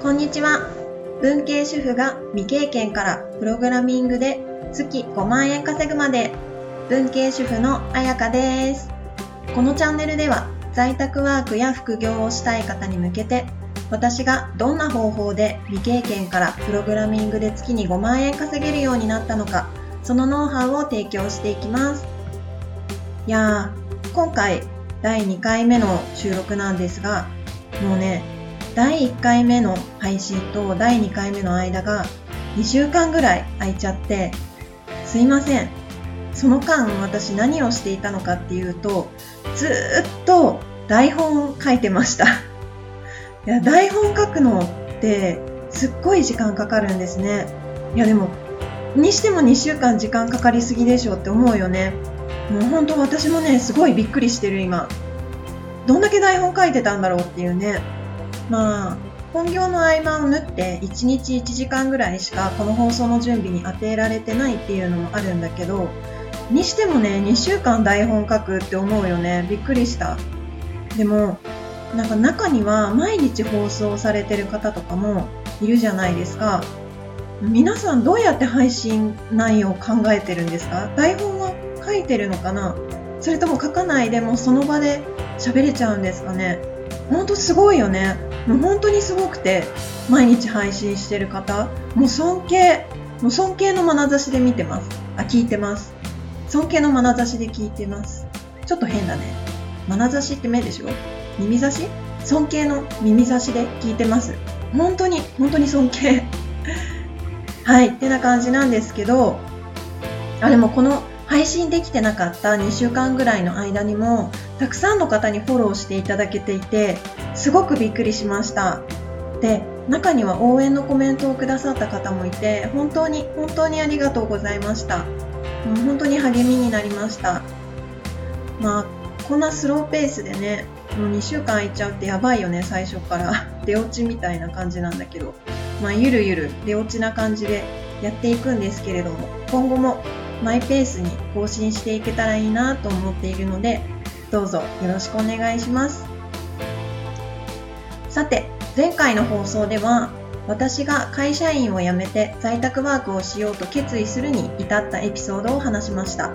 こんにちは。文系主婦が未経験からプログラミングで月5万円稼ぐまで文系主婦のあやかです。このチャンネルでは在宅ワークや副業をしたい方に向けて私がどんな方法で未経験からプログラミングで月に5万円稼げるようになったのかそのノウハウを提供していきます。いやー、今回第2回目の収録なんですがもうね、第1回目の配信と第2回目の間が2週間ぐらい空いちゃって、すいません。その間私何をしていたのかっていうと、ずっと台本を書いてました。いや、台本書くのってすっごい時間かかるんですね。いやでも、にしても2週間時間かかりすぎでしょって思うよね。もう本当私もね、すごいびっくりしてる今。どんだけ台本書いてたんだろうっていうね。まあ、本業の合間を縫って1日1時間ぐらいしかこの放送の準備に当てられてないっていうのもあるんだけど、にしてもね、2週間台本書くって思うよね。びっくりした。でも、なんか中には毎日放送されてる方とかもいるじゃないですか。皆さんどうやって配信内容を考えてるんですか？台本は書いてるのかな？それとも書かないでもその場で喋れちゃうんですかね？ほんとすごいよね。もう本当にすごくて、毎日配信してる方、もう尊敬、もう尊敬の眼差しで見てます。あ、聞いてます。尊敬の眼差しで聞いてます。ちょっと変だね。眼差しって目でしょ？耳差し？尊敬の耳差しで聞いてます。本当に、本当に尊敬。はい、ってな感じなんですけど、あ、でもこの配信できてなかった2週間ぐらいの間にも、たくさんの方にフォローしていただけていて、すごくびっくりしました。で、中には応援のコメントをくださった方もいて、本当に、本当にありがとうございました。もう本当に励みになりました。まあ、こんなスローペースでね、もう2週間空いちゃうってやばいよね、最初から。出落ちみたいな感じなんだけど、まあ、ゆるゆる出落ちな感じでやっていくんですけれども、今後もマイペースに更新していけたらいいなと思っているので、どうぞよろしくお願いします。さて、前回の放送では、私が会社員を辞めて在宅ワークをしようと決意するに至ったエピソードを話しました。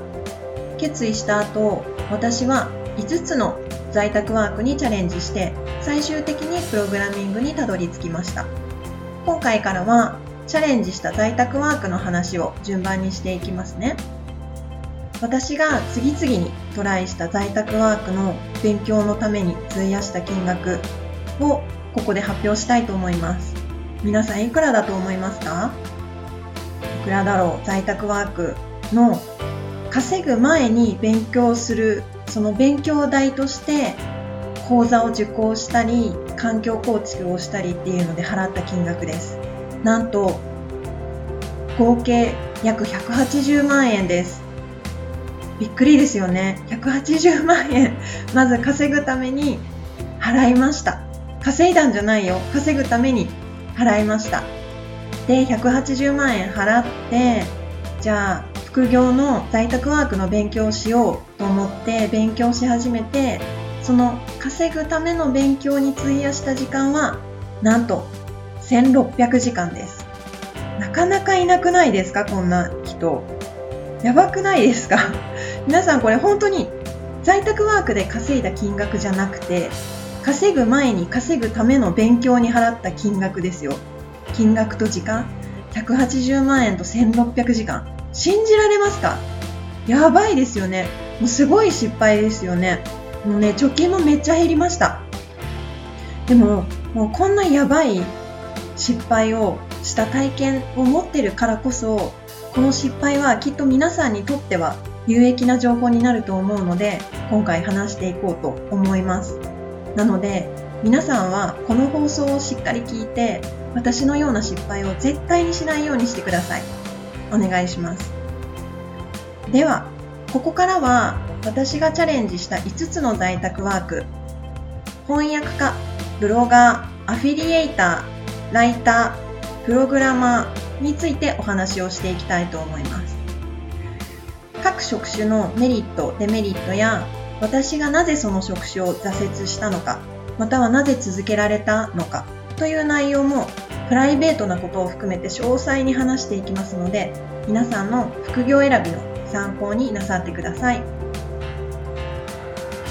決意した後、私は5つの在宅ワークにチャレンジして、最終的にプログラミングにたどり着きました。今回からは、チャレンジした在宅ワークの話を順番にしていきますね。私が次々にトライした在宅ワークの勉強のために費やした金額をここで発表したいと思います。皆さんいくらだと思いますか？いくらだろう？在宅ワークの稼ぐ前に勉強するその勉強代として講座を受講したり環境構築をしたりっていうので払った金額ですなんと合計約180万円ですびっくりですよね。180万円、まず稼ぐために払いました。稼いだんじゃないよ。稼ぐために払いました。で、180万円払って、じゃあ、副業の在宅ワークの勉強をしようと思って勉強し始めて、その稼ぐための勉強に費やした時間は、なんと1600時間です。なかなかいなくないですか？こんな人。やばくないですか？皆さんこれ本当に在宅ワークで稼いだ金額じゃなくて稼ぐ前に稼ぐための勉強に払った金額ですよ。金額と時間。180万円と1600時間。信じられますか？やばいですよね。もうすごい失敗ですよね。もうね貯金もめっちゃ減りました。でももうこんなやばい失敗をした体験を持ってるからこそこの失敗はきっと皆さんにとっては有益な情報になると思うので今回話していこうと思います。なので皆さんはこの放送をしっかり聞いて私のような失敗を絶対にしないようにしてください。お願いします。ではここからは私がチャレンジした5つの在宅ワーク翻訳家ブロガーアフィリエイターライタープログラマーについてお話をしていきたいと思います。各職種のメリット、デメリットや私がなぜその職種を挫折したのか、またはなぜ続けられたのかという内容もプライベートなことを含めて詳細に話していきますので皆さんの副業選びの参考になさってください。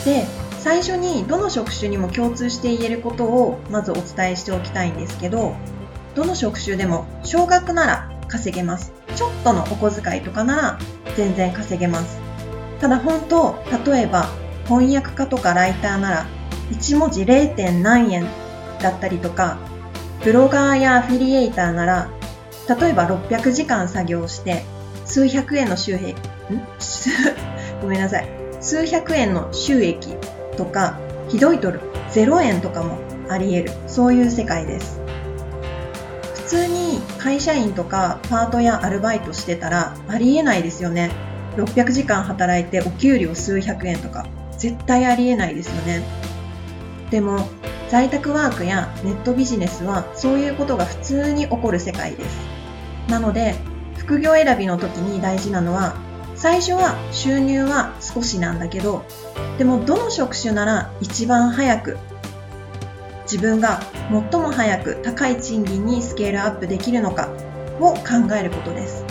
で最初にどの職種にも共通して言えることをまずお伝えしておきたいんですけどどの職種でも少額なら稼げます。ちょっとのお小遣いとかなら全然稼げます。ただ本当例えば翻訳家とかライターなら1文字 0. 何円だったりとかブロガーやアフィリエイターなら例えば600時間作業して数百円の収益ん？ごめんなさい。数百円の収益とかひどいとる0円とかもあり得る。そういう世界です。普通に会社員とかパートやアルバイトしてたらありえないですよね。600時間働いてお給料数百円とか。絶対ありえないですよね。でも在宅ワークやネットビジネスはそういうことが普通に起こる世界です。なので副業選びの時に大事なのは最初は収入は少しなんだけどでもどの職種なら一番早く自分が最も早く高い賃金にスケールアップできるのかを考えることです。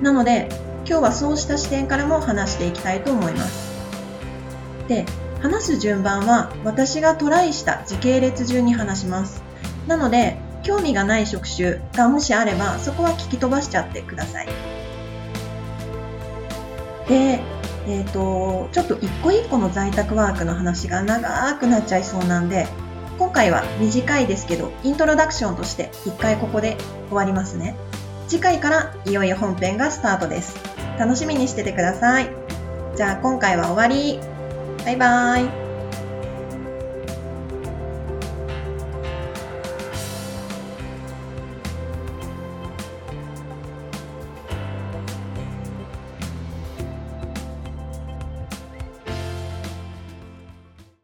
なので今日はそうした視点からも話していきたいと思います。で話す順番は私がトライした時系列順に話します。なので興味がない職種がもしあればそこは聞き飛ばしちゃってください。でえーと、ちょっと一個一個の在宅ワークの話が長くなっちゃいそうなんで今回は短いですけどイントロダクションとして一回ここで終わりますね。次回からいよいよ本編がスタートです。楽しみにしててください。じゃあ今回は終わり。バイバイ。